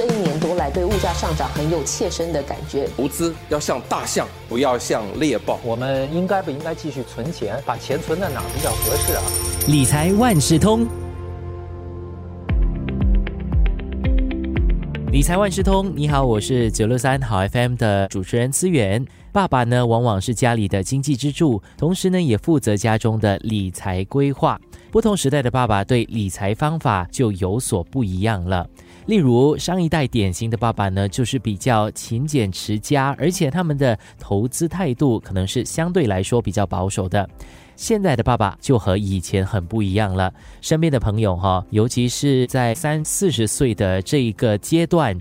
这一年多来对物价上涨很有切身的感觉。投资要像大象，不要像猎豹。我们应该不应该继续存钱？把钱存在哪比较合适啊？理财万事通，理财万事通，你好，我是九六三好 FM 的主持人资源。爸爸呢，往往是家里的经济支柱，同时呢，也负责家中的理财规划。不同时代的爸爸对理财方法就有所不一样了。例如，上一代典型的爸爸呢，就是比较勤俭持家，而且他们的投资态度可能是相对来说比较保守的。现在的爸爸就和以前很不一样了。身边的朋友哈，尤其是在三四十岁的这一个阶段。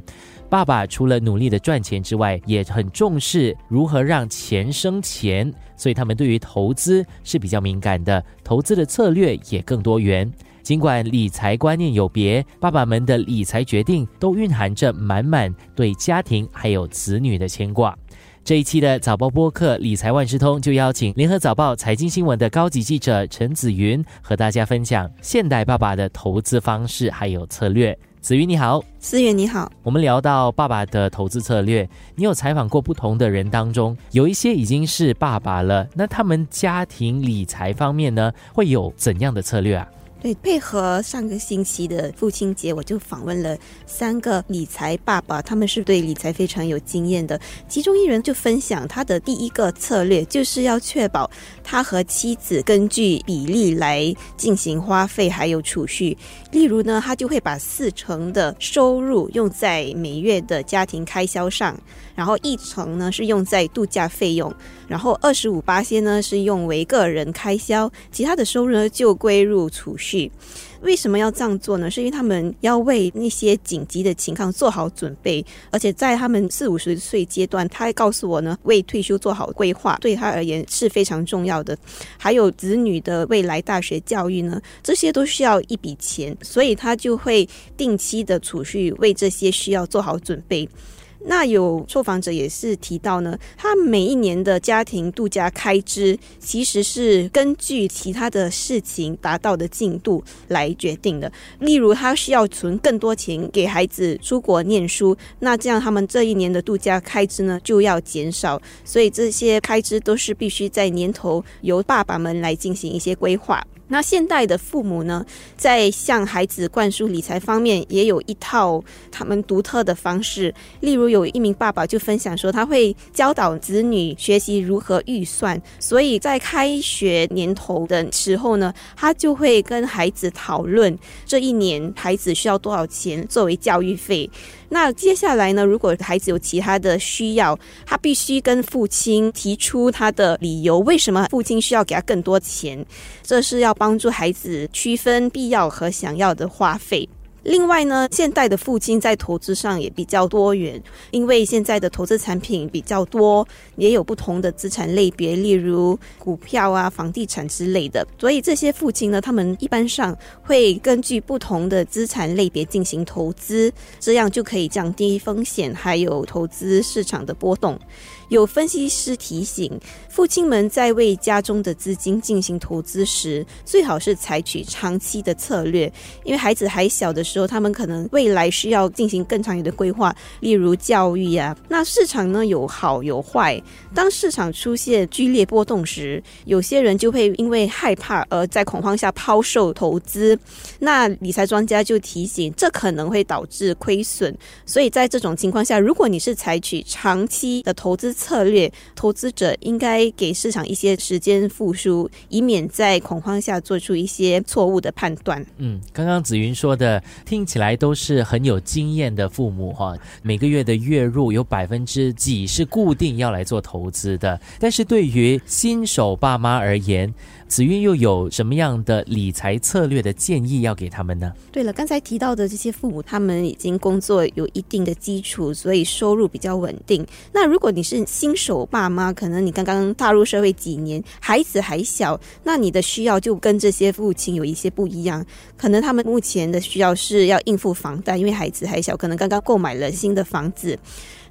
爸爸除了努力的赚钱之外，也很重视如何让钱生钱，所以他们对于投资是比较敏感的，投资的策略也更多元。尽管理财观念有别，爸爸们的理财决定都蕴含着满满对家庭还有子女的牵挂。这一期的早报播客《理财万事通》就邀请联合早报财经新闻的高级记者陈子云和大家分享现代爸爸的投资方式还有策略。子云你好，思源你好。我们聊到爸爸的投资策略，你有采访过不同的人当中，有一些已经是爸爸了，那他们家庭理财方面呢，会有怎样的策略啊？对，配合上个星期的父亲节，我就访问了三个理财爸爸，他们是对理财非常有经验的。其中一人就分享他的第一个策略，就是要确保他和妻子根据比例来进行花费还有储蓄。例如呢，他就会把四成的收入用在每月的家庭开销上。然后一成呢是用在度假费用，然后二十五八些呢是用为个人开销，其他的收入呢就归入储蓄。为什么要这样做呢？是因为他们要为那些紧急的情况做好准备，而且在他们四五十岁阶段，他还告诉我呢，为退休做好规划对他而言是非常重要的。还有子女的未来大学教育呢，这些都需要一笔钱，所以他就会定期的储蓄，为这些需要做好准备。那有受访者也是提到呢，他每一年的家庭度假开支其实是根据其他的事情达到的进度来决定的。例如，他需要存更多钱给孩子出国念书，那这样他们这一年的度假开支呢就要减少。所以这些开支都是必须在年头由爸爸们来进行一些规划。那现代的父母呢，在向孩子灌输理财方面，也有一套他们独特的方式。例如，有一名爸爸就分享说，他会教导子女学习如何预算，所以在开学年头的时候呢，他就会跟孩子讨论这一年孩子需要多少钱作为教育费。那接下来呢？如果孩子有其他的需要，他必须跟父亲提出他的理由，为什么父亲需要给他更多钱？这是要帮助孩子区分必要和想要的花费。另外呢，现代的父亲在投资上也比较多元，因为现在的投资产品比较多，也有不同的资产类别，例如股票啊、房地产之类的。所以这些父亲呢，他们一般上会根据不同的资产类别进行投资，这样就可以降低风险，还有投资市场的波动。有分析师提醒，父亲们在为家中的资金进行投资时，最好是采取长期的策略，因为孩子还小的时候，他们可能未来需要进行更长远的规划，例如教育呀。那市场呢有好有坏，当市场出现剧烈波动时，有些人就会因为害怕而在恐慌下抛售投资。那理财专家就提醒，这可能会导致亏损。所以在这种情况下，如果你是采取长期的投资，策略投资者应该给市场一些时间复苏，以免在恐慌下做出一些错误的判断。嗯，刚刚紫云说的听起来都是很有经验的父母哈，每个月的月入有百分之几是固定要来做投资的，但是对于新手爸妈而言。子韵又有什么样的理财策略的建议要给他们呢？对了，刚才提到的这些父母，他们已经工作有一定的基础，所以收入比较稳定。那如果你是新手爸妈，可能你刚刚踏入社会几年，孩子还小，那你的需要就跟这些父亲有一些不一样。可能他们目前的需要是是要应付房贷，因为孩子还小，可能刚刚购买了新的房子。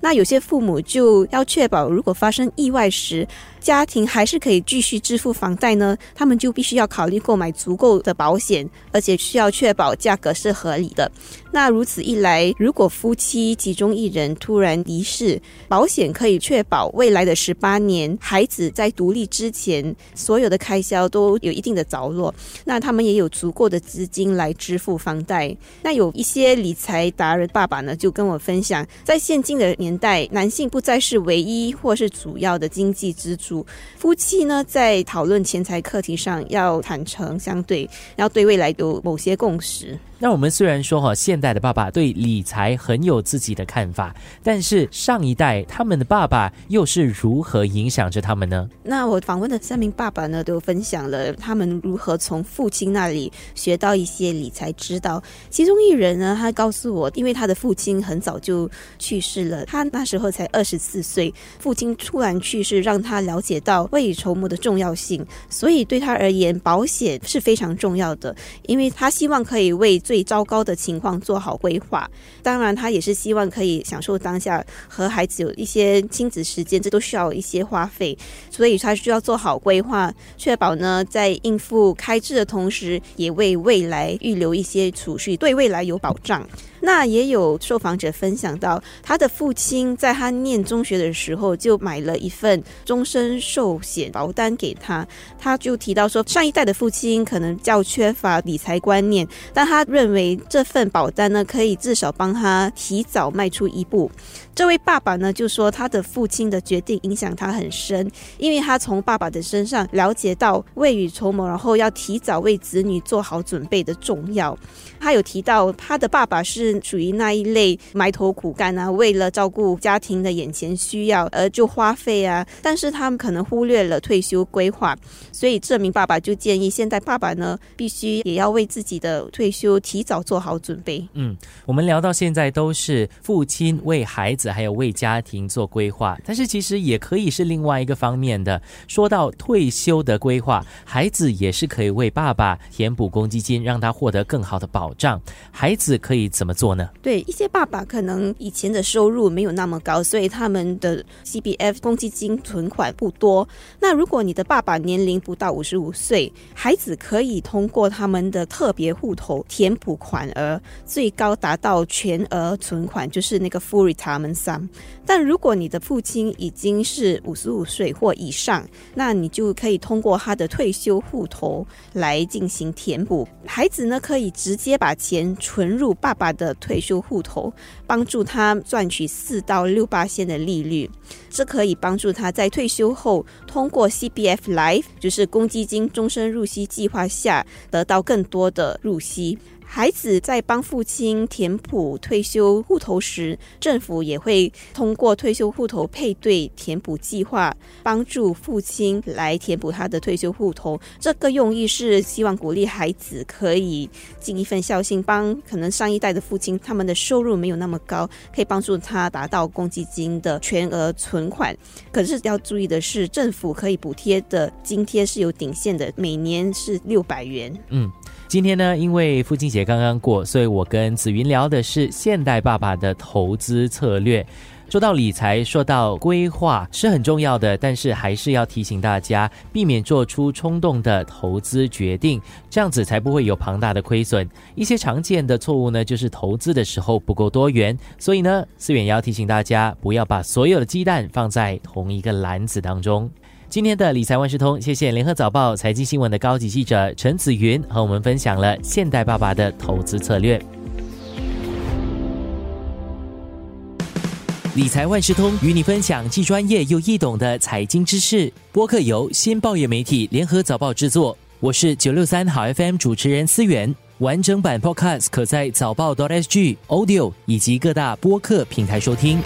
那有些父母就要确保，如果发生意外时，家庭还是可以继续支付房贷呢，他们就必须要考虑购买足够的保险，而且需要确保价格是合理的。那如此一来，如果夫妻其中一人突然离世，保险可以确保未来的十八年，孩子在独立之前所有的开销都有一定的着落，那他们也有足够的资金来支付房贷。那有一些理财达人爸爸呢，就跟我分享，在现今的年年代，男性不再是唯一或是主要的经济支柱，夫妻呢在讨论钱财课题上要坦诚相对，要对未来有某些共识。那我们虽然说哈，现代的爸爸对理财很有自己的看法，但是上一代他们的爸爸又是如何影响着他们呢？那我访问的三名爸爸呢，都分享了他们如何从父亲那里学到一些理财之道。其中一人呢，他告诉我，因为他的父亲很早就去世了，他那时候才二十四岁，父亲突然去世，让他了解到未雨绸缪的重要性，所以对他而言，保险是非常重要的，因为他希望可以为最糟糕的情况做好规划，当然他也是希望可以享受当下和孩子有一些亲子时间，这都需要一些花费，所以他需要做好规划，确保呢在应付开支的同时，也为未来预留一些储蓄，对未来有保障。那也有受访者分享到，他的父亲在他念中学的时候就买了一份终身寿险保单给他。他就提到说，上一代的父亲可能较缺乏理财观念，但他认为这份保单呢，可以至少帮他提早迈出一步。这位爸爸呢，就说他的父亲的决定影响他很深，因为他从爸爸的身上了解到未雨绸缪，然后要提早为子女做好准备的重要。他有提到他的爸爸是属于那一类埋头苦干啊，为了照顾家庭的眼前需要而就花费啊，但是他们可能忽略了退休规划，所以这名爸爸就建议现在爸爸呢，必须也要为自己的退休提早做好准备。嗯，我们聊到现在都是父亲为孩子。还有为家庭做规划，但是其实也可以是另外一个方面的。说到退休的规划，孩子也是可以为爸爸填补公积金，让他获得更好的保障。孩子可以怎么做呢？对一些爸爸可能以前的收入没有那么高，所以他们的 C B F 公积金存款不多。那如果你的爸爸年龄不到五十五岁，孩子可以通过他们的特别户头填补款额，最高达到全额存款，就是那个 full retirement。但如果你的父亲已经是五十五岁或以上，那你就可以通过他的退休户头来进行填补。孩子呢，可以直接把钱存入爸爸的退休户头，帮助他赚取四到六八线的利率。这可以帮助他在退休后通过 C B F Life，就是公积金终身入息计划下，得到更多的入息。孩子在帮父亲填补退休户头时，政府也会通过退休户头配对填补计划，帮助父亲来填补他的退休户头。这个用意是希望鼓励孩子可以尽一份孝心，帮可能上一代的父亲他们的收入没有那么高，可以帮助他达到公积金的全额存款。可是要注意的是，政府可以补贴的津贴是有顶限的，每年是六百元。嗯。今天呢，因为父亲节刚刚过，所以我跟紫云聊的是现代爸爸的投资策略。说到理财，说到规划是很重要的，但是还是要提醒大家，避免做出冲动的投资决定，这样子才不会有庞大的亏损。一些常见的错误呢，就是投资的时候不够多元。所以呢，思远要提醒大家，不要把所有的鸡蛋放在同一个篮子当中。今天的理财万事通，谢谢联合早报财经新闻的高级记者陈子云和我们分享了现代爸爸的投资策略。理财万事通与你分享既专业又易懂的财经知识。播客由新报业媒体联合早报制作，我是九六三好 FM 主持人思源。完整版 Podcast 可在早报 .sg Audio 以及各大播客平台收听。